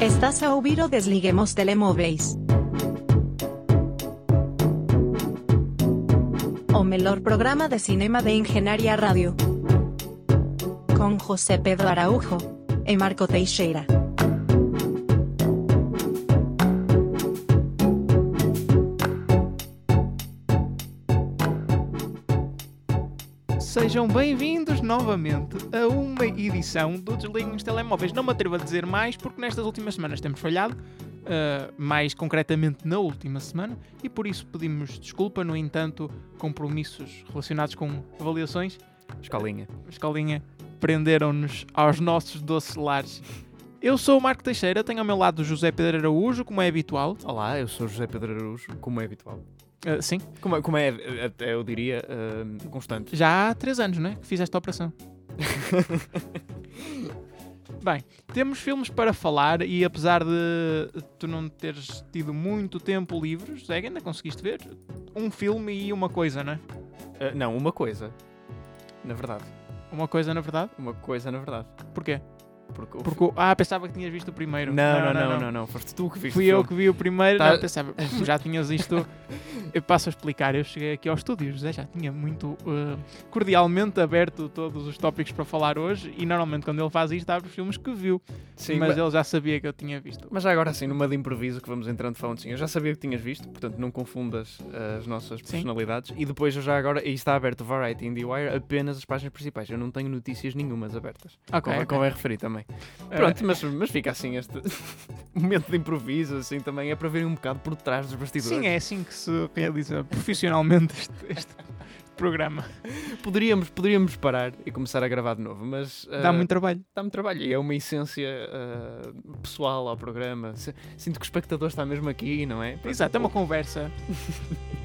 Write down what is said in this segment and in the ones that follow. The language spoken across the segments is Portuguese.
Estás a ouvir o Desliguemos Telemóveis. O melhor programa de cinema de Engenharia Rádio. Com José Pedro Araújo e Marco Teixeira. Sejam bem-vindos novamente a uma edição do Desliguem os Telemóveis. Não me atrevo a dizer mais porque nestas últimas semanas temos falhado, uh, mais concretamente na última semana, e por isso pedimos desculpa. No entanto, compromissos relacionados com avaliações, Escolinha. escolinha, prenderam-nos aos nossos doces lares. Eu sou o Marco Teixeira, tenho ao meu lado o José Pedro Araújo, como é habitual. Olá, eu sou José Pedro Araújo, como é habitual. Uh, sim, Como é, como é até eu diria, ah, constante. já há três anos, não é? Que fiz esta operação. Bem, temos filmes para falar e apesar de tu não teres tido muito tempo livre, José, ainda conseguiste ver um filme e uma coisa, não é? Ah, não, uma coisa. Na verdade. Uma coisa, na verdade. Uma coisa na verdade. Porquê? Porque, Porque, ah, pensava que tinhas visto o primeiro. Não, não, não, não, não, Foste tu que viste Fui eu que vi o primeiro, Tá- não, pensava, como já tinhas isto. Eu passo a explicar, eu cheguei aqui ao estúdio, José já tinha muito uh, cordialmente aberto todos os tópicos para falar hoje e normalmente quando ele faz isto abre os filmes que viu, Sim, mas mas, ele já sabia que eu tinha visto. mas já agora assim, numa de improviso que vamos entrando falando assim, eu já sabia que tinhas visto, portanto não confundas as nossas personalidades. E depois eu já agora, e está aberto o Variety e IndieWire, apenas as páginas principais. Eu não tenho notícias nenhumas abertas. Ok, Convém, ok. convém referir também. Uh, Pronto, mas, mas fica assim este momento de improviso, assim também é para verem um bocado por trás dos bastidores. sim, é assim que se realiza profissionalmente este, este programa. Poderíamos, poderíamos parar e começar a gravar de novo, mas Dá ah, muito trabalho. dá muito trabalho e é uma essência ah, pessoal ao programa. Sinto que o espectador está mesmo aqui, não é? Exato, é uma conversa.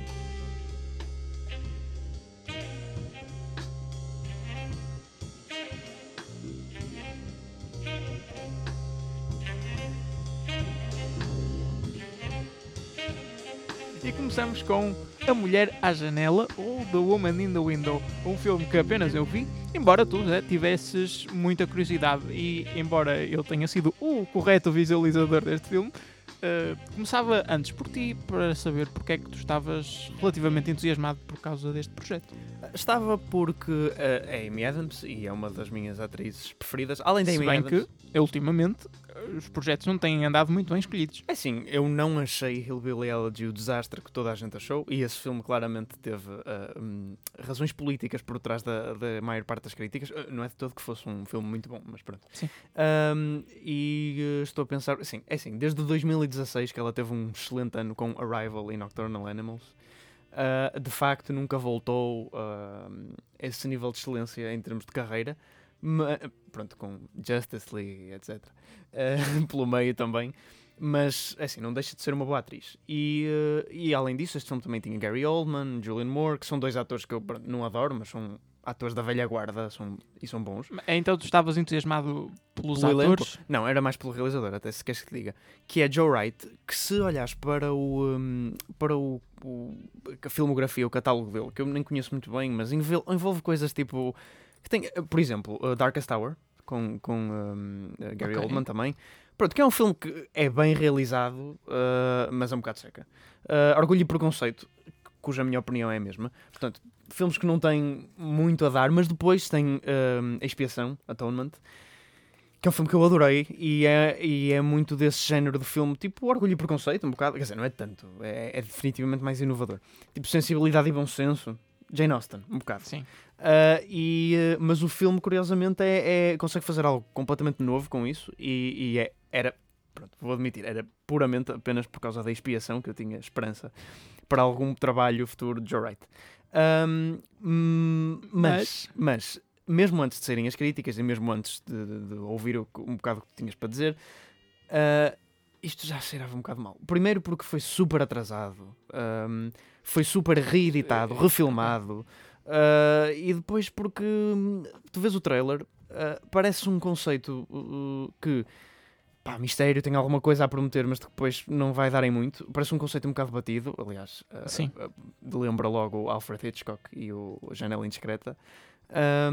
com A Mulher à Janela ou The Woman in the Window, um filme que apenas eu vi, embora tu Zé, tivesses muita curiosidade e embora eu tenha sido o correto visualizador deste filme, Uh, começava antes por ti para saber porque é que tu estavas relativamente entusiasmado por causa deste projeto. Estava porque ah, é Amy Adams e é uma das minhas atrizes preferidas, além da Se Amy bem Adams. que, ultimamente, uh, os projetos não têm andado muito bem escolhidos. É assim, eu não achei Hillbilly Elegy o desastre que toda a gente achou e esse filme claramente teve ah, hum, razões políticas por trás da, da maior parte das críticas. Ah, não é de todo que fosse um filme muito bom, mas pronto. Sim. Ahm, e eh, estou a pensar, assim, é assim, desde 2016 que ela teve um excelente ano com Arrival e Nocturnal Animals. ah, de facto, nunca voltou ah, a esse nível de excelência em termos de carreira. Ma- pronto, com Justice League, etc. ah, pelo meio também. Mas, é assim, não deixa de ser uma boa atriz. E, eh, e além disso, este filme também tinha Gary Oldman, Julian Moore, que são dois atores que eu não adoro, mas são atores da velha guarda são, e são bons. Então tu estavas entusiasmado pelos Pelo elenco? atores? Não, era mais pelo realizador, até se queres que te diga. Que é Joe Wright, que se olhares para o, hum, para o, o- a filmografia, o catálogo dele, que eu nem conheço muito bem, mas envol- envolve coisas tipo. Que tem, eh, por exemplo, uh, Darkest Tower, com, com uh, Gary Ok. Oldman também. Pronto, que é um filme que é bem realizado, uh, mas é um bocado seca. Uh, Orgulho e Preconceito, cuja minha opinião é a mesma. Portanto, filmes que não têm muito a dar, mas depois tem hum, Expiação, Atonement, que é um filme que eu adorei e é, e é muito desse género de filme, tipo Orgulho e Preconceito, um bocado, quer dizer, não é tanto, é, é definitivamente mais inovador. Tipo Sensibilidade e Bom Senso, Jane Austen, um bocado. Sim. Ah, e, eh, mas o filme, curiosamente, é, é- consegue fazer algo completamente novo com isso e, e é- era, pronto, vou admitir, era puramente apenas por causa da expiação que eu tinha esperança para algum trabalho futuro de Joe Wright. Hum, mas, mas, mesmo antes de saírem as críticas e mesmo antes de, de- de ouvir o um bocado o que tinhas para dizer, ah, isto já cheirava um bocado mal. Primeiro porque foi super atrasado, ahm, foi super reeditado, refilmado. Uh, e depois porque hum, tu vês o trailer, uh, parece um conceito uh, que pá, mistério, tem alguma coisa a prometer, mas depois não vai dar em muito. Parece um conceito um bocado batido, aliás, uh, Sim. uh, lembra logo o Alfred Hitchcock e o Janela Indiscreta.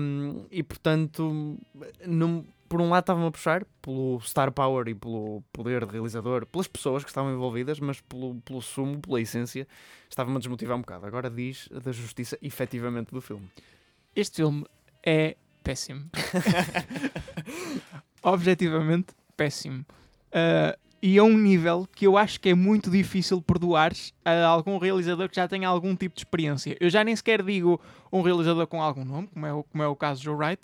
Um, e portanto, não, por um lado estava-me a puxar pelo star power e pelo poder de realizador, pelas pessoas que estavam envolvidas, mas pelo, pelo sumo, pela essência, estava-me a desmotivar um bocado. Agora diz da justiça efetivamente do filme. Este filme é péssimo. Objetivamente péssimo. Uh, e a um nível que eu acho que é muito difícil perdoar a algum realizador que já tenha algum tipo de experiência. Eu já nem sequer digo um realizador com algum nome, como é o, como é o caso de Joe Wright,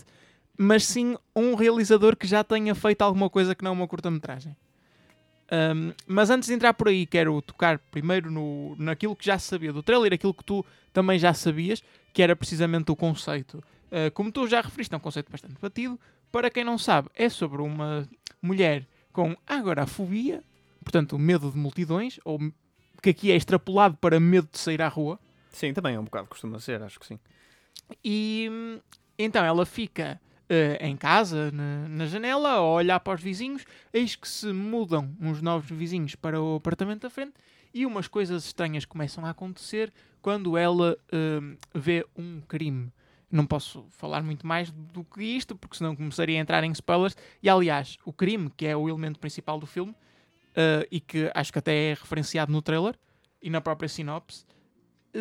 mas sim um realizador que já tenha feito alguma coisa que não uma curta-metragem. Um, mas antes de entrar por aí, quero tocar primeiro no, naquilo que já sabia do trailer, aquilo que tu também já sabias, que era precisamente o conceito. Uh, como tu já referiste, é um conceito bastante batido. Para quem não sabe, é sobre uma mulher com agorafobia, portanto, medo de multidões, ou que aqui é extrapolado para medo de sair à rua. Sim, também é um bocado, costuma ser, acho que sim. E então ela fica uh, em casa, na, na, janela, a olhar para os vizinhos, eis que se mudam uns novos vizinhos para o apartamento da frente e umas coisas estranhas começam a acontecer quando ela uh, vê um crime. Não posso falar muito mais do que isto, porque senão começaria a entrar em spoilers. E aliás, o crime, que é o elemento principal do filme, uh, e que acho que até é referenciado no trailer e na própria sinopse,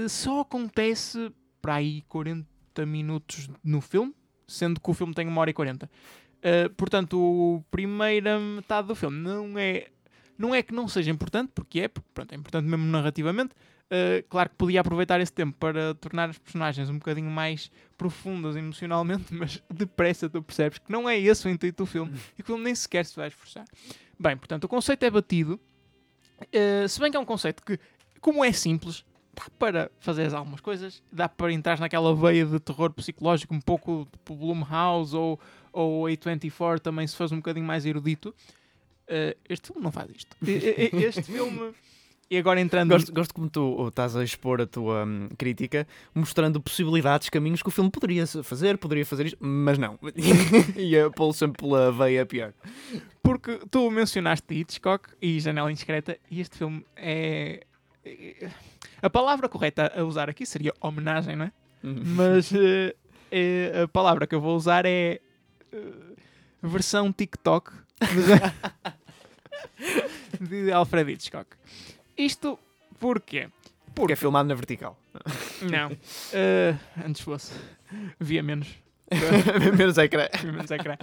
só acontece para aí 40 minutos no filme, sendo que o filme tem uma hora e 40. Uh, portanto, a primeira metade do filme não é, não é que não seja importante, porque é, pronto, é importante mesmo narrativamente. Uh, claro que podia aproveitar esse tempo para tornar as personagens um bocadinho mais profundas emocionalmente, mas depressa tu percebes que não é esse o intuito do filme e que o filme nem sequer se vai esforçar. Bem, portanto, o conceito é batido, uh, se bem que é um conceito que, como é simples, dá para fazer algumas coisas, dá para entrar naquela veia de terror psicológico, um pouco tipo Blumhouse ou, ou A24 também se faz um bocadinho mais erudito. Uh, este filme não faz isto. este filme. E agora entrando. Gosto, gosto como tu estás a expor a tua um, crítica, mostrando possibilidades, caminhos que o filme poderia fazer, poderia fazer isto, mas não. Ia pô-lo sempre pela veia pior. Porque tu mencionaste Hitchcock e Janela Indiscreta, e este filme é a palavra correta a usar aqui seria homenagem, não é? Uhum. Mas uh, a palavra que eu vou usar é uh, versão TikTok de Alfred Hitchcock. Isto porquê? Porque é filmado na vertical. Não. Uh, antes fosse. Via menos. menos ecrã. menos ecrã.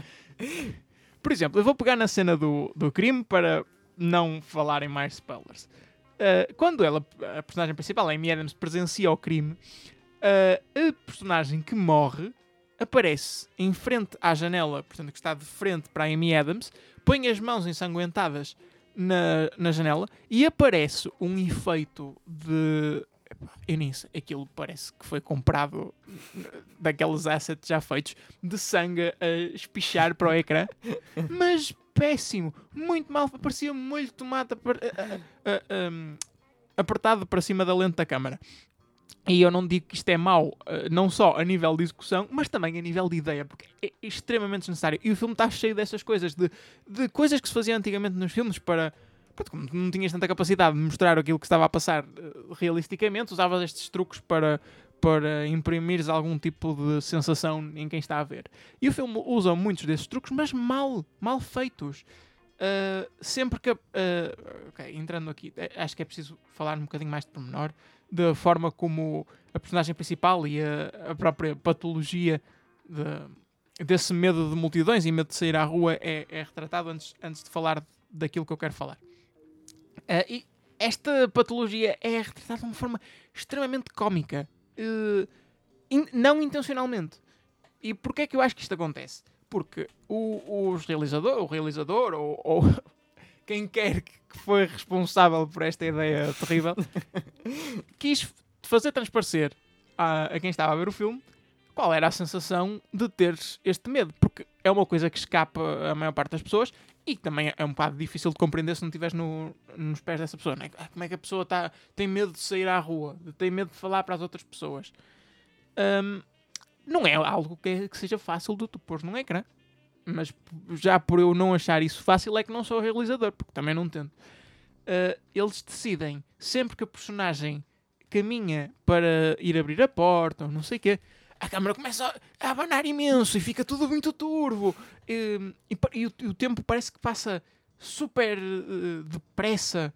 Por exemplo, eu vou pegar na cena do, do crime para não falarem mais spoilers. Uh, quando ela, a personagem principal, Amy Adams, presencia o crime, uh, a personagem que morre aparece em frente à janela, portanto, que está de frente para a Amy Adams, põe as mãos ensanguentadas na, na janela e aparece um efeito de. Eu nem sei, aquilo parece que foi comprado daqueles assets já feitos de sangue a espichar para o ecrã, mas péssimo, muito mal, parecia molho de tomate uh, uh, um, apertado para cima da lente da câmara. E eu não digo que isto é mau, não só a nível de execução, mas também a nível de ideia, porque é extremamente desnecessário. E o filme está cheio dessas coisas, de, de coisas que se faziam antigamente nos filmes para. Como não tinhas tanta capacidade de mostrar aquilo que estava a passar uh, realisticamente, usavas estes truques para, para imprimires algum tipo de sensação em quem está a ver. E o filme usa muitos desses truques, mas mal, mal feitos. Uh, sempre que. Uh, okay, entrando aqui, eh, acho que é preciso falar um bocadinho mais de pormenor da forma como a personagem principal e a, a própria patologia de, desse medo de multidões e medo de sair à rua é, é retratado antes, antes de falar daquilo que eu quero falar. Uh, e esta patologia é retratada de uma forma extremamente cómica uh, in, não intencionalmente. E porquê é que eu acho que isto acontece? Porque o, os realizador, o realizador ou, ou quem quer que foi responsável por esta ideia terrível quis fazer transparecer a, a quem estava a ver o filme qual era a sensação de teres este medo, porque é uma coisa que escapa a maior parte das pessoas e também é um bocado difícil de compreender se não estiveres no, nos pés dessa pessoa. Né? Como é que a pessoa tá, tem medo de sair à rua, tem medo de falar para as outras pessoas? Um, não é algo que, é, que, seja fácil de tu pôr num ecrã. Mas já por eu não achar isso fácil é que não sou realizador, porque também não tento. Uh, eles decidem, sempre que a personagem caminha para ir abrir a porta ou não sei o quê, a câmera começa a, abanar imenso e fica tudo muito turvo. E, e e o, e o tempo parece que passa super eh, depressa.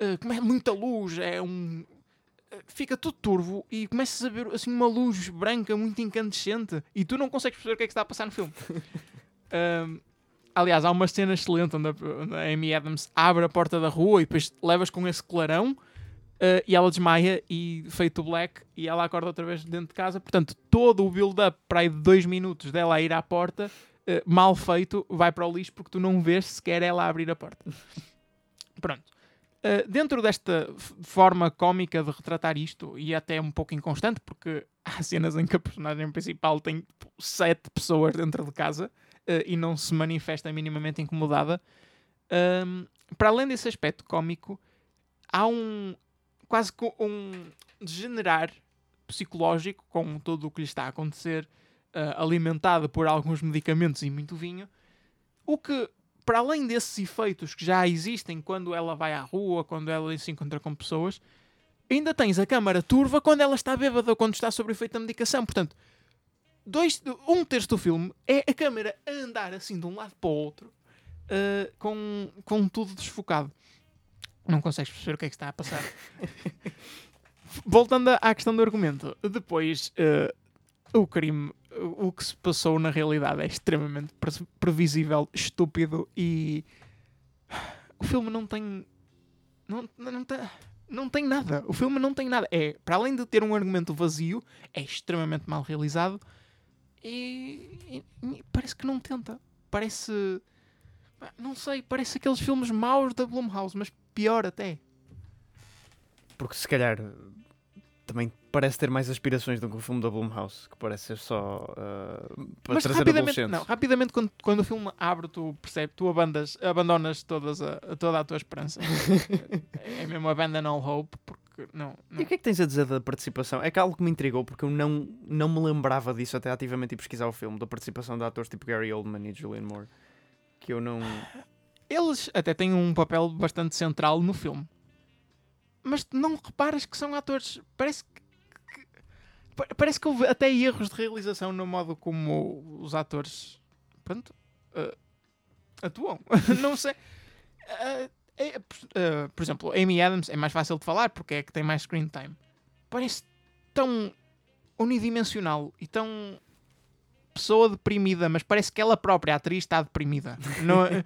Uh, como é muita luz, é um. eh, Fica tudo turvo e começas a ver assim uma luz branca muito incandescente e tu não consegues perceber o que é que está a passar no filme. Um, aliás, há uma cena excelente onde a Amy Adams abre a porta da rua e depois levas com esse clarão uh, e ela desmaia e feito o black e ela acorda outra vez dentro de casa. Portanto, todo o build-up para aí de dois minutos dela a ir à porta, uh, mal feito, vai para o lixo porque tu não vês sequer ela abrir a porta. Pronto. Uh, dentro desta forma cómica de retratar isto, e até um pouco inconstante, porque há cenas em que a personagem principal tem tipo, sete pessoas dentro de casa e não se manifesta minimamente incomodada. Um, para além desse aspecto cómico, há um quase que um degenerar psicológico com tudo o que lhe está a acontecer, uh, alimentado por alguns medicamentos e muito vinho, o que para além desses efeitos que já existem quando ela vai à rua, quando ela se encontra com pessoas, ainda tens a câmara turva quando ela está bêbada ou quando está sob efeito da medicação. Portanto, dois, um terço do filme é a câmara a andar assim de um lado para o outro, uh, com, com tudo desfocado. Não consegues perceber o que é que está a passar. Voltando à questão do argumento, depois uh, o crime, o que se passou na realidade é extremamente pre- previsível, estúpido e o filme não tem não, não, tem, não tem nada. O filme não tem nada. É, para além de ter um argumento vazio, é extremamente mal realizado e, e- e parece que não tenta. Parece não sei, parece aqueles filmes maus da Blumhouse, mas pior até. Porque se calhar também parece ter mais aspirações do que o filme da Blumhouse, que parece ser só ah, para Mas trazer rapidamente, não, rapidamente quando, quando o filme abre, tu percebes, tu abandas, abandonas todas a, toda a tua esperança. é mesmo abandon all hope, porque não. E não. o que é que tens a dizer da participação? É que algo que me intrigou, porque eu não, não me lembrava disso até ativamente ir pesquisar o filme, da participação de atores tipo Gary Oldman e Julianne Moore. Que eu não. Eles até têm um papel bastante central no filme. Mas não reparas que são atores. Parece que. que- pa- Parece que houve até erros de realização no modo como os atores. Pronto. eh, atuam. não sei. Eh, é, eh, por exemplo, Amy Adams é mais fácil de falar porque é que tem mais screen time. Parece tão unidimensional e tão pessoa deprimida, mas parece que ela própria, a atriz, está deprimida. Não, é?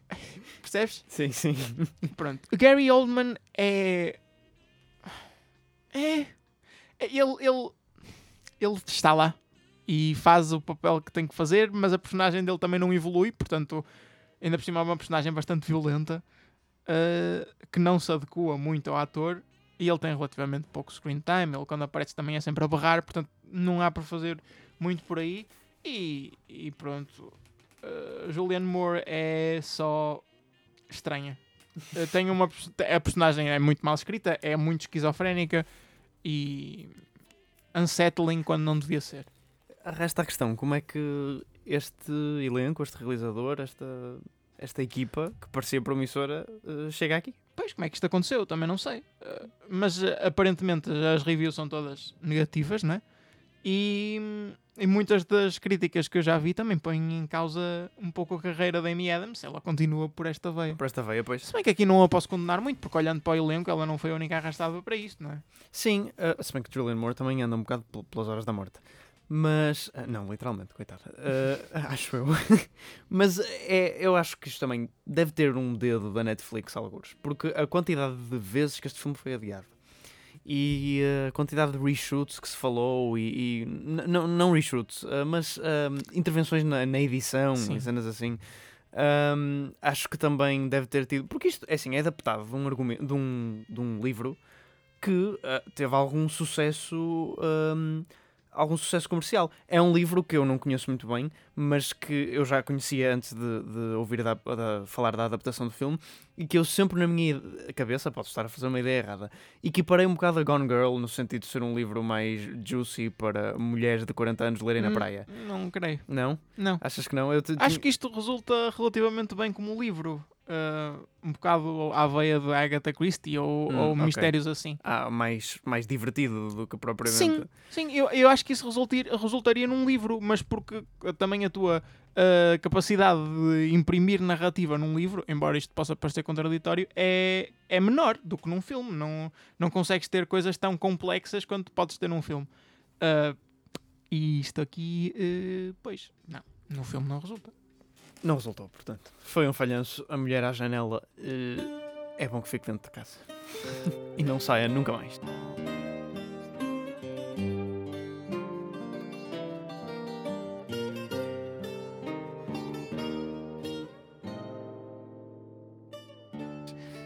percebes? Sim, sim. Pronto. O Gary Oldman é. É. Ele, ele, ele está lá e faz o papel que tem que fazer, mas a personagem dele também não evolui, portanto, ainda por cima é uma personagem bastante violenta uh, que não se adequa muito ao ator e ele tem relativamente pouco screen time. Ele, quando aparece, também é sempre a berrar, portanto, não há para fazer muito por aí. E, e pronto, uh, Julianne Moore é só estranha. Uh, tem uma a personagem é muito mal escrita, é muito esquizofrénica e unsettling quando não devia ser. Resta a questão: como é que este elenco, este realizador, esta, esta equipa que parecia promissora eh, chega aqui? Pois, como é que isto aconteceu? Também não sei. Uh, mas uh, aparentemente as reviews são todas negativas, né? E, e muitas das críticas que eu já vi também põem em causa um pouco a carreira da Amy Adams. Ela continua por esta veia. Por esta veia, pois. Se bem que aqui não a posso condenar muito, porque olhando para o elenco, ela não foi a única arrastada para isto, não é? Sim, eh, se bem que Julianne Moore também anda um bocado pel- pelas horas da morte. Mas, ah, não, literalmente, coitada. Eh, acho eu. Mas é, eu acho que isto também deve ter um dedo da Netflix, alguns. Porque a quantidade de vezes que este filme foi adiado e a quantidade de reshoots que se falou e, e não, não reshoots, ah, mas ah, intervenções na, na edição Sim. e cenas assim. Ahm, acho que também deve ter tido, porque isto é assim, é adaptado de um, argumento, de um, de um livro que ah, teve algum sucesso ahm, algum sucesso comercial. É um livro que eu não conheço muito bem, mas que eu já conhecia antes de, de ouvir da- da- falar da adaptação do filme e que eu sempre na minha cabeça, posso estar a fazer uma ideia errada, equiparei um bocado a Gone Girl no sentido de ser um livro mais juicy para mulheres de 40 anos lerem na Hum, praia. Não creio. Não? Não. Achas que não? Eu te- Acho que isto resulta relativamente bem como livro. Uh, um bocado à veia de Agatha Christie ou, Hum, ou ok. mistérios assim. Ah, mais, mais divertido do que propriamente. Sim, sim, eu, eu acho que isso resultir, resultaria num livro, mas porque também a tua uh, capacidade de imprimir narrativa num livro, embora isto possa parecer contraditório, é, é menor do que num filme. Não, não consegues ter coisas tão complexas quanto podes ter num filme. Uh, e isto aqui, uh, pois, não, no filme não resulta. Não resultou, portanto. Foi um falhanço. A mulher à janela. eh, é bom que fique dentro de casa. e não saia nunca mais.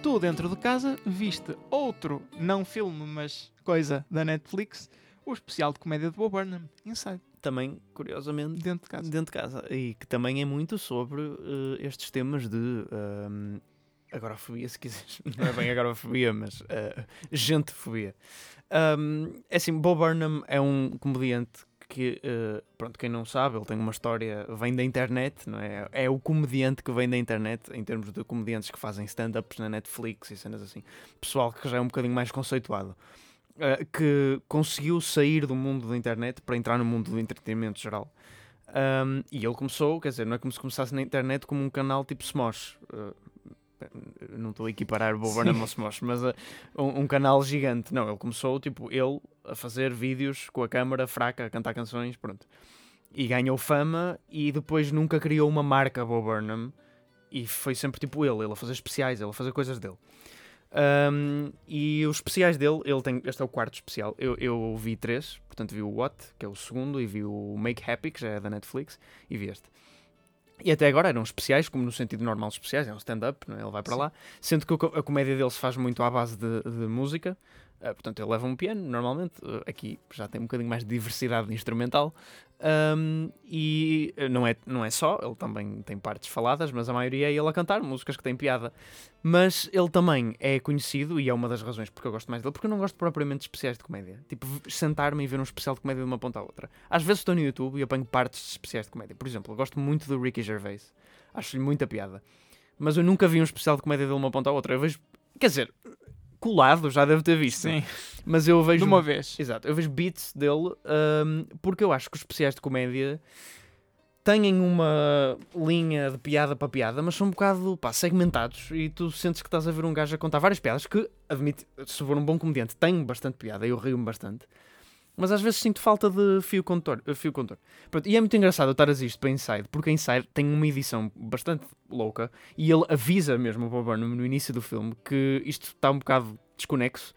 Tu, dentro de casa, viste outro, não filme, mas coisa da Netflix, o especial de comédia de Bob Burnham, Inside, Também, curiosamente, dentro de casa. dentro de casa. E que também é muito sobre eh, estes temas de. ehm, agorafobia, se quiseres. Não é bem agorafobia, mas eh, gentefobia. Um, é assim, Bob Burnham é um comediante que, eh, pronto, quem não sabe, ele tem uma história, vem da internet, não é? É o comediante que vem da internet, em termos de comediantes que fazem stand-ups na Netflix e cenas assim. Pessoal que já é um bocadinho mais conceituado. Eh, que conseguiu sair do mundo da internet para entrar no mundo do entretenimento geral. Um, e ele começou, quer dizer, não é como se começasse na internet como um canal tipo Smosh. Uh, não estou a equiparar o Bob Burnham ao Smosh, mas uh, um, um canal gigante. Não, ele começou, tipo, ele a fazer vídeos com a câmara fraca, a cantar canções, pronto. E ganhou fama e depois nunca criou uma marca Bob Burnham. E foi sempre tipo ele, ele a fazer especiais, ele a fazer coisas dele. Um, e os especiais dele, ele tem, este é o quarto especial. Eu, eu vi três, portanto vi o What, que é o segundo, e vi o Make Happy, que já é da Netflix, e vi este. E até agora eram especiais, como no sentido normal especiais, é um stand-up, é? ele vai para Sim. lá. Sendo que a comédia dele se faz muito à base de, de música, ah, portanto ele leva um piano, normalmente. Ah, aqui já tem um bocadinho mais de diversidade instrumental. Um, e eh, não é, não é só, ele também tem partes faladas, mas a maioria é ele a cantar músicas que têm piada. Mas ele também é conhecido, e é uma das razões porque eu gosto mais dele, porque eu não gosto propriamente de especiais de comédia. Tipo, sentar-me e ver um especial de comédia de uma ponta à outra. Às vezes estou no YouTube e apanho partes de especiais de comédia. Por exemplo, eu gosto muito do Ricky Gervais. Acho-lhe muita piada. Mas eu nunca vi um especial de comédia de uma ponta à outra. Eu vejo, quer dizer, colado, já devo ter visto. Sim, Mas eu vejo de uma vez. Exato, eu vejo beats dele hum, porque eu acho que os especiais de comédia têm uma linha de piada para piada, mas são um bocado pá, segmentados e tu sentes que estás a ver um gajo a contar várias piadas que, admito, se for um bom comediante, tem bastante piada, eu rio-me bastante. Mas às vezes sinto falta de fio condutor. eh, Fio condutor. Pronto, e é muito engraçado eu estar a isto para Inside, porque Inside tem uma edição bastante louca e ele avisa mesmo o Bob Burnham no início do filme que isto está um bocado desconexo.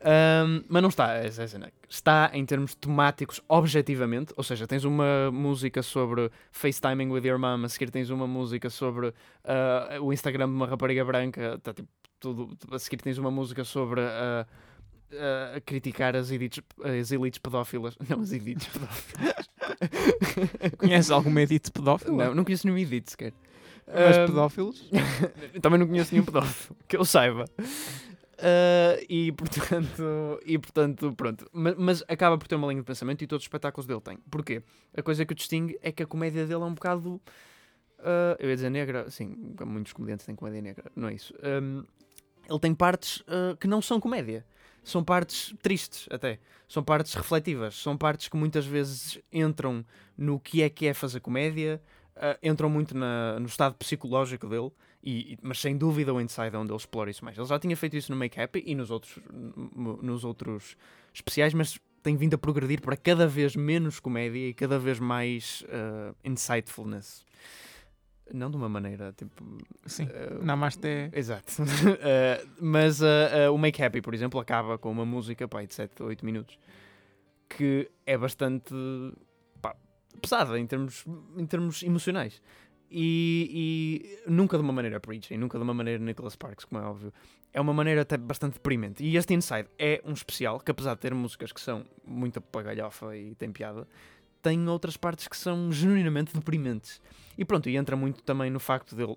Um, mas não está, é- é- é- está em termos temáticos objetivamente, ou seja, tens uma música sobre FaceTiming with your mom, a seguir tens uma música sobre ah, o Instagram de uma rapariga branca, tá, tipo, tudo, a seguir tens uma música sobre ah, a criticar as elites, as elites pedófilas, não as elites pedófilas, Conheces algum edito pedófilo? não, não conheço nenhum edit sequer. Mas pedófilos? Também não conheço nenhum pedófilo, que eu saiba. Ah, e portanto, e portanto, pronto. Mas, mas acaba por ter uma linha de pensamento e todos os espetáculos dele têm. Porquê? A coisa que o distingue é que a comédia dele é um bocado. ah, eu ia dizer negra, sim, muitos comediantes têm comédia negra, não é isso. Ahm, ele tem partes ah, que não são comédia. São partes tristes, até. São partes refletivas. São partes que muitas vezes entram no que é que é fazer comédia, ah, entram muito na- no estado psicológico dele, e, mas sem dúvida o Inside é onde ele explora isso mais. Ele já tinha feito isso no Make Happy e nos outros, nos outros especiais, mas tem vindo a progredir para cada vez menos comédia e cada vez mais ah, insightfulness. Não de uma maneira tipo. Sim. ah, Namaste. Exato. Uh, mas uh, uh, o Make Happy, por exemplo, acaba com uma música pá, de 7 a 8 minutos que é bastante pá, pesada em termos, em termos emocionais. E, e nunca de uma maneira preachy, nunca de uma maneira Nicholas Sparks, como é óbvio. É uma maneira até bastante deprimente. E este Inside é um especial que, apesar de ter músicas que são muito para galhofa e tem piada, tem outras partes que são genuinamente deprimentes. E pronto, e entra muito também no facto dele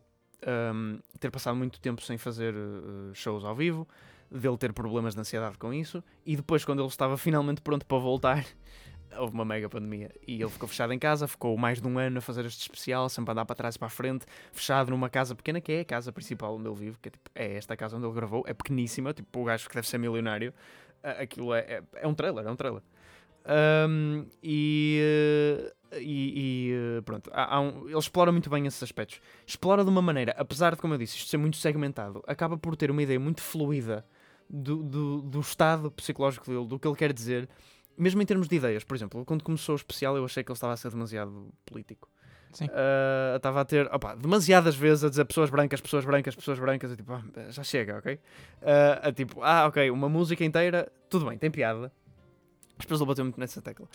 um, ter passado muito tempo sem fazer uh, shows ao vivo, dele ter problemas de ansiedade com isso, e depois, quando ele estava finalmente pronto para voltar, houve uma mega pandemia e ele ficou fechado em casa, ficou mais de um ano a fazer este especial, sempre a andar para trás e para a frente, fechado numa casa pequena que é a casa principal onde ele vive, que é, tipo, é esta casa onde ele gravou, é pequeníssima, tipo o gajo que deve ser milionário. Aquilo é, é, é um trailer, é um trailer. E, eh, e, e, eh, pronto, há- há um- ele explora muito bem esses aspectos. Explora de uma maneira, apesar de, como eu disse, isto ser muito segmentado, acaba por ter uma ideia muito fluida do, do, do estado psicológico dele, do que ele quer dizer, mesmo em termos de ideias. Por exemplo, quando começou o especial, eu achei que ele estava a ser demasiado político. Ah, estava a ter opa, demasiadas vezes a dizer pessoas brancas, pessoas brancas, pessoas brancas, eu tipo, ah, já chega, ok? Ah, a tipo, ah, ok, uma música inteira, tudo bem, tem piada. As pessoas ele bateu muito nessa tecla.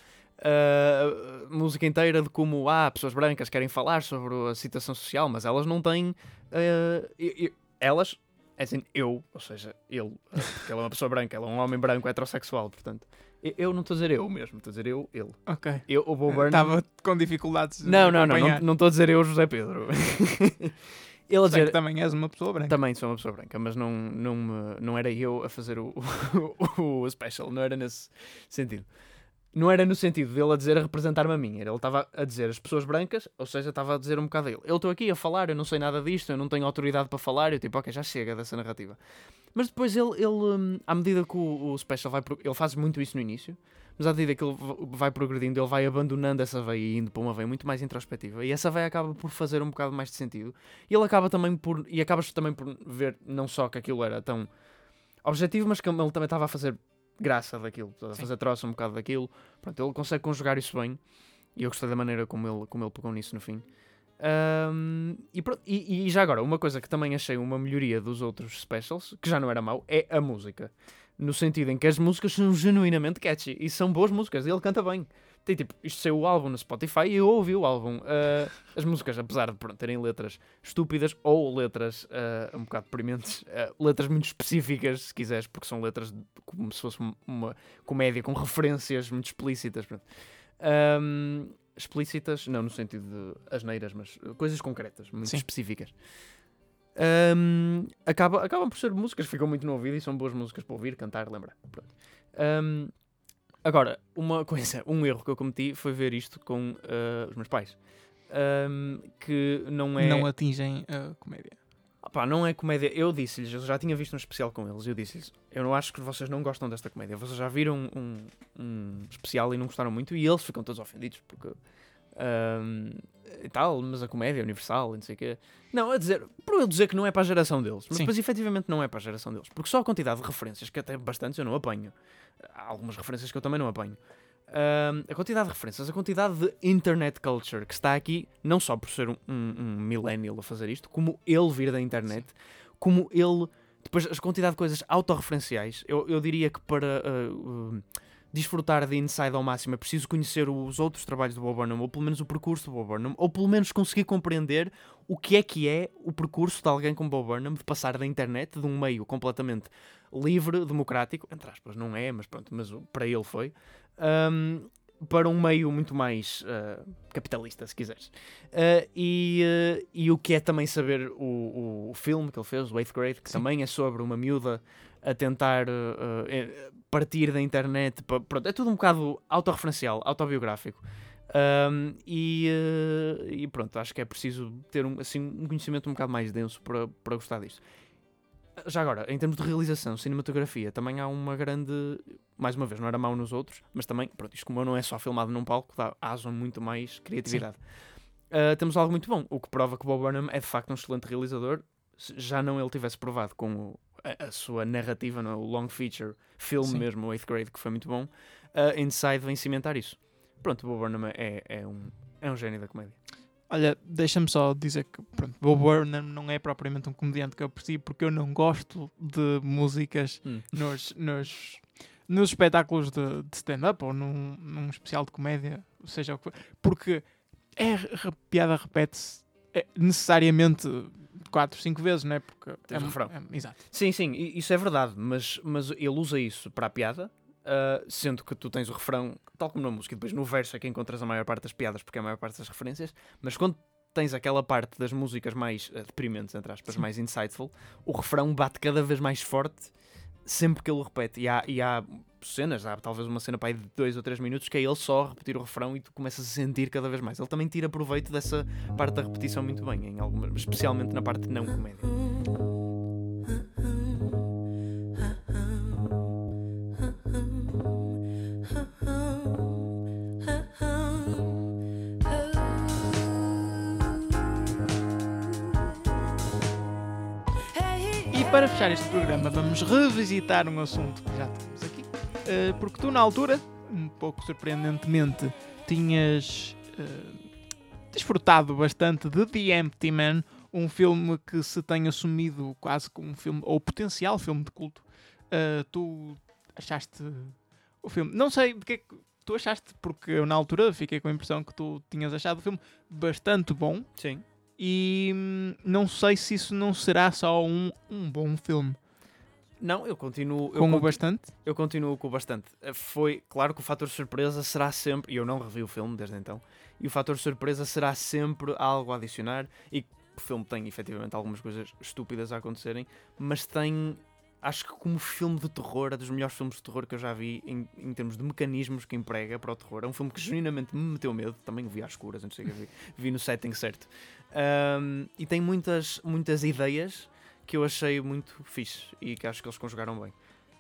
Ah, música inteira de como ah, pessoas brancas querem falar sobre a situação social, mas elas não têm. elas, é assim, eu, ou seja, ele, ah, porque ele é uma pessoa branca, ele é um homem branco heterossexual, portanto. eu- Eu não estou a dizer eu mesmo, estou a dizer eu, ele. Ok. Eu, o Bo Burnham. Estava com dificuldades. de Não, não, não, não estou a dizer eu, José Pedro. ele a Sei que dizer. também és uma pessoa branca. Também sou uma pessoa branca, mas não, não, me- não era eu a fazer o, o, o special, não era nesse sentido. Não era no sentido dele a dizer a representar-me a mim, era ele estava a dizer as pessoas brancas, ou seja, estava a dizer um bocado a ele. Eu estou aqui a falar, eu não sei nada disto, eu não tenho autoridade para falar, eu tipo, ok, já chega dessa narrativa. Mas depois ele, ele hum, à medida que o, o special vai, ele faz muito isso no início, mas à medida que ele vai progredindo, ele vai abandonando essa veia e indo para uma veia muito mais introspectiva. E essa veia acaba por fazer um bocado mais de sentido. E ele acaba também por. E acabas também por ver não só que aquilo era tão objetivo, mas que ele também estava a fazer graça daquilo, a fazer troça um bocado daquilo. Pronto, ele consegue conjugar isso bem. E eu gostei da maneira como ele, como ele pegou nisso no fim. Ahm, e, pronto, e, e já agora, uma coisa que também achei uma melhoria dos outros specials, que já não era mau, é a música. No sentido em que as músicas são genuinamente catchy e são boas músicas, e ele canta bem. Tem tipo, isto saiu o álbum no Spotify e eu ouvi o álbum. Ah, as músicas, apesar de pronto, terem letras estúpidas ou letras ah, um bocado deprimentes, ah, letras muito específicas, se quiseres, porque são letras de- como se fosse um- uma comédia com referências muito explícitas. Ahm, explícitas, não no sentido de asneiras, mas uh, coisas concretas, muito Sim. específicas. Ahm, acaba, acabam por ser músicas que ficam muito no ouvido e são boas músicas para ouvir, cantar, lembrar. Ahm, agora, uma coisa, um erro que eu cometi foi ver isto com ah, os meus pais. Ahm, que não é. Não atingem a comédia. Opá, não é comédia. Eu disse-lhes, eu já tinha visto um especial com eles, eu disse-lhes, eu não acho que vocês não gostam desta comédia. Vocês já viram um, um especial e não gostaram muito, e eles ficam todos ofendidos porque. ahm, e tal, mas a comédia é universal e não sei o quê. Não, a dizer, por eu dizer que não é para a geração deles, mas Sim. depois efetivamente não é para a geração deles, porque só a quantidade de referências, que até bastantes eu não apanho, há algumas referências que eu também não apanho. Ahm, a quantidade de referências, a quantidade de internet culture que está aqui, não só por ser um, um, um millennial a fazer isto, como ele vir da internet, como ele. Depois, a quantidade de coisas autorreferenciais, eu, eu diria que para ah, uh, desfrutar de Inside ao máximo é preciso conhecer os outros trabalhos do Bob Burnham, ou pelo menos o percurso do Bob Burnham, ou pelo menos conseguir compreender o que é que é o percurso de alguém como Bob Burnham de passar da internet, de um meio completamente livre, democrático, entre aspas, não é, mas pronto, mas para ele foi, ahm, para um meio muito mais ah, capitalista, se quiseres. Ah, e, ah, e o que é também saber o, o filme que ele fez, o Eighth Grade, que Sim. também é sobre uma miúda a tentar partir da internet. pronto, é tudo um bocado autorreferencial, autobiográfico. Ahm, e, eh, e pronto, acho que é preciso ter um, assim, um conhecimento um bocado mais denso para, para gostar disto. Já agora, em termos de realização, cinematografia, também há uma grande. Mais uma vez, não era mau nos outros, mas também, pronto, isto como não é só filmado num palco, dá asa muito mais criatividade. Ah, temos algo muito bom, o que prova que Bob Burnham é de facto um excelente realizador. Já não ele tivesse provado com o- a, a sua narrativa, não é? o long feature, filme Sim. mesmo, o 8th grade, que foi muito bom, ah, Inside vem cimentar isso. Pronto, Bob Burnham é, é, um, é um gênio da comédia. Olha, deixa-me só dizer que pronto, Bob Burnham não é propriamente um comediante que eu aprecio porque eu não gosto de músicas Hum. nos, nos, nos espetáculos de, de stand-up ou num, num especial de comédia, seja o que for, porque é, a piada repete-se é, necessariamente quatro, cinco vezes, não é? Porque é, refrão. é- exato. Sim, sim, isso é verdade, mas, mas ele usa isso para a piada, ah, sendo que tu tens o refrão, tal como na música, e depois no verso é que encontras a maior parte das piadas, porque é a maior parte das referências, mas quando tens aquela parte das músicas mais ah, deprimentes, entre aspas, Sim. mais insightful, o refrão bate cada vez mais forte sempre que ele repete. E há, e há cenas, há talvez uma cena para aí de 2 ou 3 minutos que é ele só repetir o refrão e tu começas a sentir cada vez mais. Ele também tira proveito dessa parte da repetição muito bem, em alguma, especialmente na parte não comédia. E para fechar este programa, vamos revisitar um assunto que já temos. Uh, porque tu, na altura, um pouco surpreendentemente, tinhas uh, desfrutado bastante de The Empty Man, um filme que se tem assumido quase como um filme, ou potencial filme de culto. Uh, tu achaste o filme. Não sei de que é que tu achaste, porque eu na altura fiquei com a impressão que tu tinhas achado o filme bastante bom. Sim. E hum, não sei se isso não será só um, um bom filme. Não, eu continuo. Eu Com o bastante. Eu continuo com o bastante. Eh, Foi claro que o fator surpresa será sempre. E eu não revi o filme desde então. E o fator surpresa será sempre algo a adicionar. E o filme tem efetivamente algumas coisas estúpidas a acontecerem. Mas tem. Acho que como filme de terror, é dos melhores filmes de terror que eu já vi em, em termos de mecanismos que emprega para o terror. É um filme que genuinamente me meteu medo. Também o vi às escuras, não sei o que vi. Vi no setting certo. Ahm, e tem muitas, muitas ideias que eu achei muito fixe e que acho que eles conjugaram bem.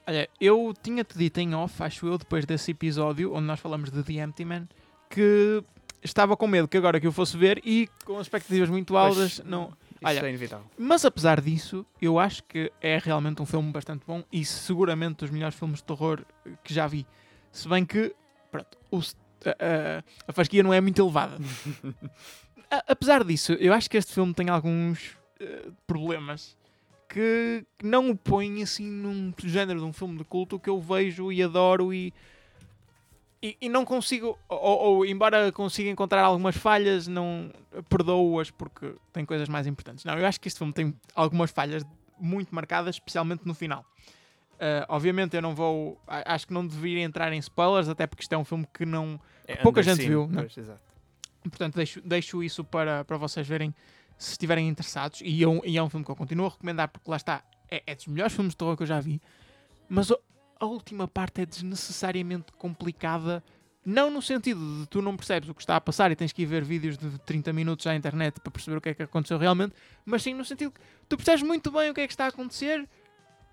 Olha, eu tinha-te dito em off, acho eu, depois desse episódio onde nós falamos de The Empty Man, que estava com medo que agora que eu fosse ver e com expectativas muito altas, Pois, não. Isso Olha, é inevitável. Mas apesar disso, eu acho que é realmente um filme bastante bom e seguramente dos melhores filmes de terror que já vi. Se bem que, pronto, o a, a- a fasquia não é muito elevada. A- apesar disso, eu acho que este filme tem alguns eh, problemas que não o põem assim num género de um filme de culto que eu vejo e adoro e. E, e não consigo, ou, ou embora consiga encontrar algumas falhas, não perdoo-as porque tem coisas mais importantes. Não, eu acho que este filme tem algumas falhas muito marcadas, especialmente no final. Uh, obviamente eu não vou. Acho que não deveria entrar em spoilers, até porque isto é um filme que não. É pouca gente viu, não é? pois. Portanto, deixo, deixo isso para, para vocês verem se estiverem interessados. E é, um, e é um filme que eu continuo a recomendar porque lá está. É, é dos melhores filmes de terror que eu já vi. Mas a última parte é desnecessariamente complicada. Não no sentido de tu não percebes o que está a passar e tens que ir ver vídeos de 30 minutos à internet para perceber o que é que aconteceu realmente, mas sim no sentido que tu percebes muito bem o que é que está a acontecer,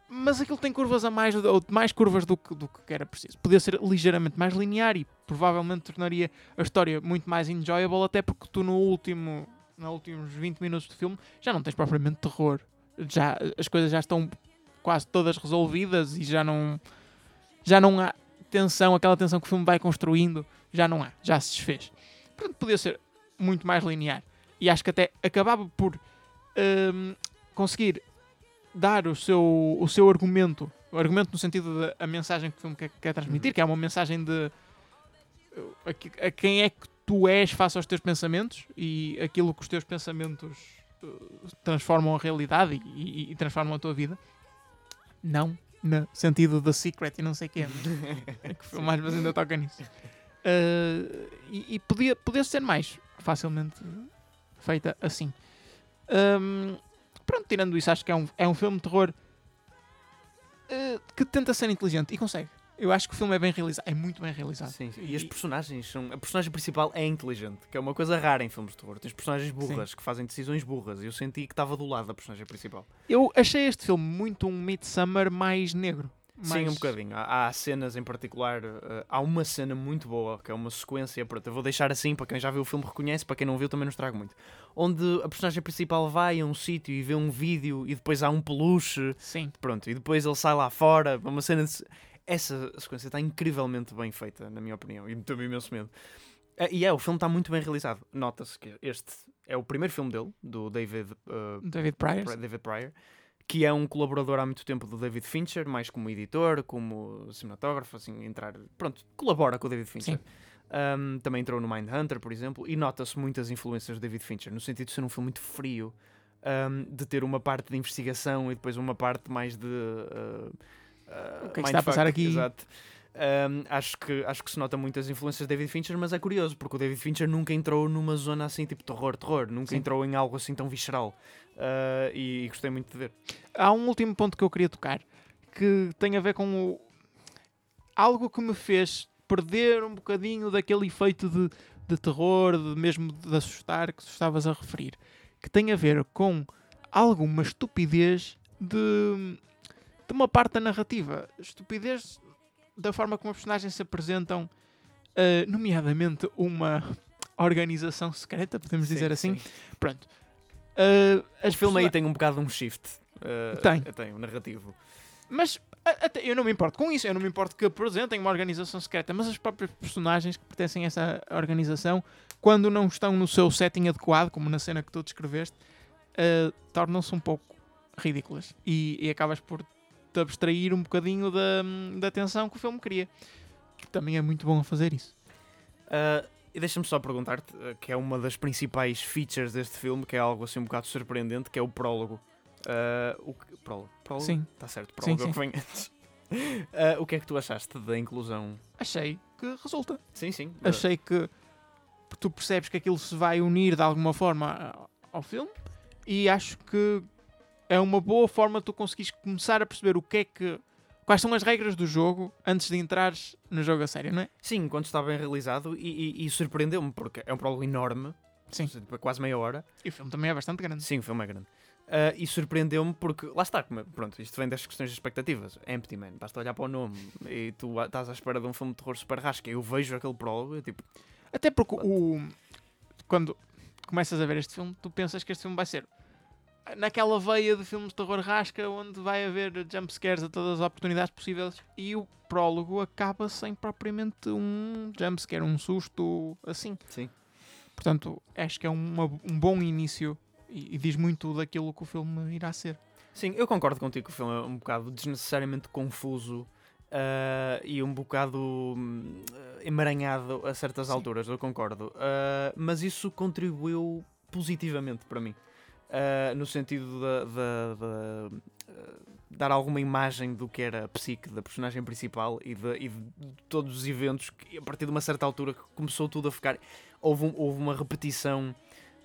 mas aquilo tem curvas a mais, ou mais curvas do que, do que era preciso. Podia ser ligeiramente mais linear e provavelmente tornaria a história muito mais enjoyable, até porque tu no último, nos últimos 20 minutos do filme já não tens propriamente terror. Já, as coisas já estão quase todas resolvidas e já não, já não há tensão, aquela tensão que o filme vai construindo, já não há, já se desfez. Portanto, podia ser muito mais linear. E acho que até acabava por hum, conseguir dar o seu, o seu argumento, o argumento no sentido da mensagem que o filme quer, quer transmitir, que é uma mensagem de uh, a, a quem é que tu és face aos teus pensamentos e aquilo que os teus pensamentos uh, transformam a realidade e, e- e transformam a tua vida. Não no sentido da Secret e não sei o quê. É que filme às vezes ainda toca nisso. Uh, e e podia, podia ser mais facilmente feita assim. Um, pronto, tirando isso, acho que é um, é um filme de terror uh, que tenta ser inteligente e consegue. Eu acho que o filme é bem realizado, é muito bem realizado. Sim, sim. E as personagens são. A personagem principal é inteligente, que é uma coisa rara em filmes de terror. Tens personagens burras que fazem decisões burras. E eu senti que estava do lado da personagem principal. Eu achei este filme muito um Midsummer mais negro. Sim, mais- um bocadinho. Há, há cenas em particular. eh, há uma cena muito boa, que é uma sequência. Pronto, eu vou deixar assim para quem já viu o filme reconhece, para quem não viu também não estrago muito. Onde a personagem principal vai a um sítio e vê um vídeo e depois há um peluche. Sim, Pronto, e depois ele sai lá fora. Uma cena. De... Essa sequência está incrivelmente bem feita, na minha opinião, e me imenso medo. Eh, E é, o filme está muito bem realizado. Nota-se que este é o primeiro filme dele, do David, eh, David Pryor. David Pryor, que é um colaborador há muito tempo do David Fincher, mais como editor, como cinematógrafo, assim, entrar. Pronto, colabora com o David Fincher. Um, também entrou no Mindhunter, por exemplo, e nota-se muitas influências do David Fincher, no sentido de ser um filme muito frio, um, de ter uma parte de investigação e depois uma parte mais de. uh, uh, O que é que está a passar aqui? Exato. Um, acho, que, acho que se nota muitas influências de David Fincher, mas é curioso, porque o David Fincher nunca entrou numa zona assim tipo terror, terror, nunca Sim. entrou em algo assim tão visceral. Uh, e, e gostei muito de ver. Há um último ponto que eu queria tocar que tem a ver com o. algo que me fez perder um bocadinho daquele efeito de, de terror, de mesmo de assustar que tu estavas a referir, que tem a ver com alguma estupidez de, de uma parte da narrativa. Estupidez da forma como os personagens se apresentam, eh, nomeadamente uma organização secreta, podemos dizer assim. Sim. Pronto. Eh, O filme aí tem um bocado um shift. uh, Tem. Tem, um narrativo. Mas até eu não me importo com isso, eu não me importo que apresentem uma organização secreta, mas as próprias personagens que pertencem a essa organização, quando não estão no seu setting adequado, como na cena que tu descreveste, eh, tornam-se um pouco ridículas e, e acabas por te abstrair um bocadinho da, da atenção que o filme queria. Que também é muito bom a fazer isso. Uh, e deixa-me só perguntar-te, uh, que é uma das principais features deste filme, que é algo assim um bocado surpreendente, que é o prólogo. Uh, o que, prólogo? prólogo? Sim. Está certo, Sim, prólogo é o que vem antes. Uh, o que é que tu achaste da inclusão? Achei que resulta. Sim, sim. achei que tu percebes que aquilo se vai unir de alguma forma ao filme e acho que é uma boa forma de tu conseguires começar a perceber o que é que quais são as regras do jogo antes de entrares no jogo a sério, não é? Sim, quando está bem realizado e, e- e surpreendeu-me, porque é um prólogo enorme, Sim. tipo, é quase meia hora. E o filme também é bastante grande. Sim, o filme é grande. Uh, e surpreendeu-me porque, lá está, pronto, isto vem das questões de expectativas. Empty Man, basta olhar para o nome e tu estás à espera de um filme de terror super rasca. Eu vejo aquele prólogo e tipo, Até porque o quando começas a ver este filme, tu pensas que este filme vai ser naquela veia de filmes de terror rasca onde vai haver jumpscares a todas as oportunidades possíveis e o prólogo acaba sem propriamente um jumpscare, um susto assim. sim. Portanto, acho que é uma- um bom início e, e diz muito daquilo que o filme irá ser. Sim, eu concordo contigo que o filme é um bocado desnecessariamente confuso ah, e um bocado hum, emaranhado a certas Sim. alturas, eu concordo. Ah, mas isso contribuiu positivamente para mim. Ah, no sentido de, ah, dar alguma imagem do que era a psique da personagem principal e de, e de todos os eventos que a partir de uma certa altura começou tudo a ficar. Houve, um- houve uma repetição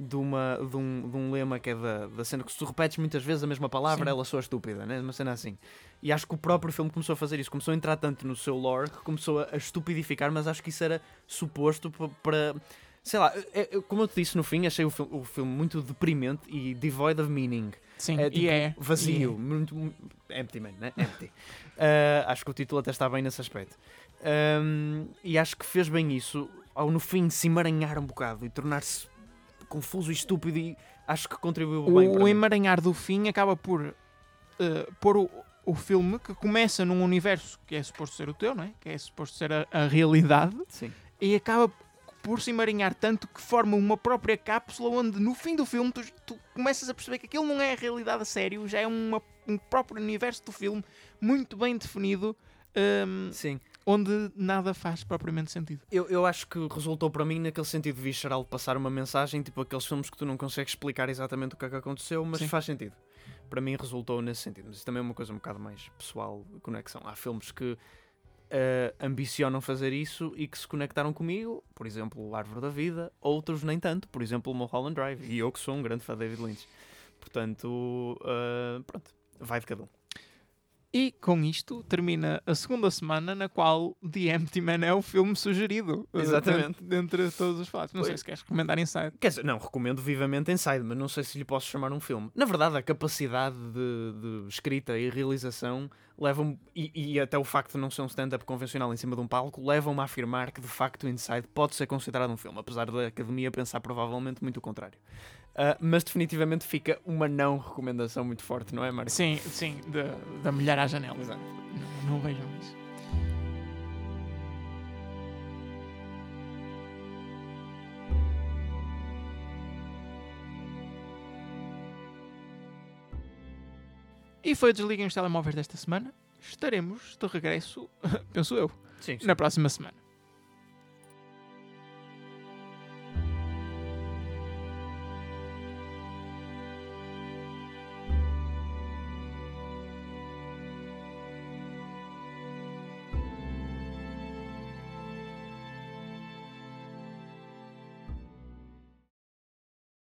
de, uma, de, um, de um lema que é da, da cena que se tu repetes muitas vezes a mesma palavra, Sim. ela soa estúpida, né? uma cena assim. E acho que o próprio filme começou a fazer isso, começou a entrar tanto no seu lore que começou a, a estupidificar, mas acho que isso era suposto pa- para. Sei lá, é- é- como eu te disse no fim, achei o, fil- o filme muito deprimente e devoid of meaning. Sim, É, e tipo, é. Vazio, e muito, mu- empty man, né? Empty. Uh, acho que o título até está bem nesse aspecto. Um, e acho que fez bem isso ao no fim se emaranhar um bocado e tornar-se confuso e estúpido e acho que contribuiu é. bem O, para o mim. emaranhar do fim acaba por eh, pôr o, o filme que começa num universo que é suposto ser o teu, não é? Que é suposto ser a, a realidade Sim. e acaba por se emaranhar tanto que forma uma própria cápsula onde no fim do filme tu, tu começas a perceber que aquilo não é a realidade a sério, já é uma- um próprio universo do filme muito bem definido, hum, Sim. onde nada faz propriamente sentido. Eu, eu acho que resultou para mim naquele sentido visceral de passar uma mensagem, tipo aqueles filmes que tu não consegues explicar exatamente o que é que aconteceu, mas Sim. faz sentido. Para mim resultou nesse sentido. Mas isso também é uma coisa um bocado mais pessoal, conexão. Há filmes que eh, ambicionam fazer isso e que se conectaram comigo, por exemplo, Árvore da Vida, outros nem tanto, por exemplo, o Mulholland Drive, e eu que sou um grande fã de David Lynch. Portanto, eh, pronto, vai de cada um. E com isto termina a segunda semana na qual The Empty Man é o filme sugerido. eh, Exatamente. Dentre, todos os fatos. Não sei se queres recomendar Inside. Quer dizer, não, recomendo vivamente Inside, mas não sei se lhe posso chamar um filme. Na verdade, a capacidade de, de escrita e realização levam e, e até o facto de não ser um stand-up convencional em cima de um palco, levam-me a afirmar que de facto Inside pode ser considerado um filme, apesar da academia pensar provavelmente muito o contrário. Ah, mas definitivamente fica uma não recomendação muito forte, não é, Mário? Sim, sim, da, da mulher à janela. Exato. Não, não vejam isso. E foi o Desliguem os Telemóveis desta semana. Estaremos de regresso, penso eu, Sim, sim. na próxima semana.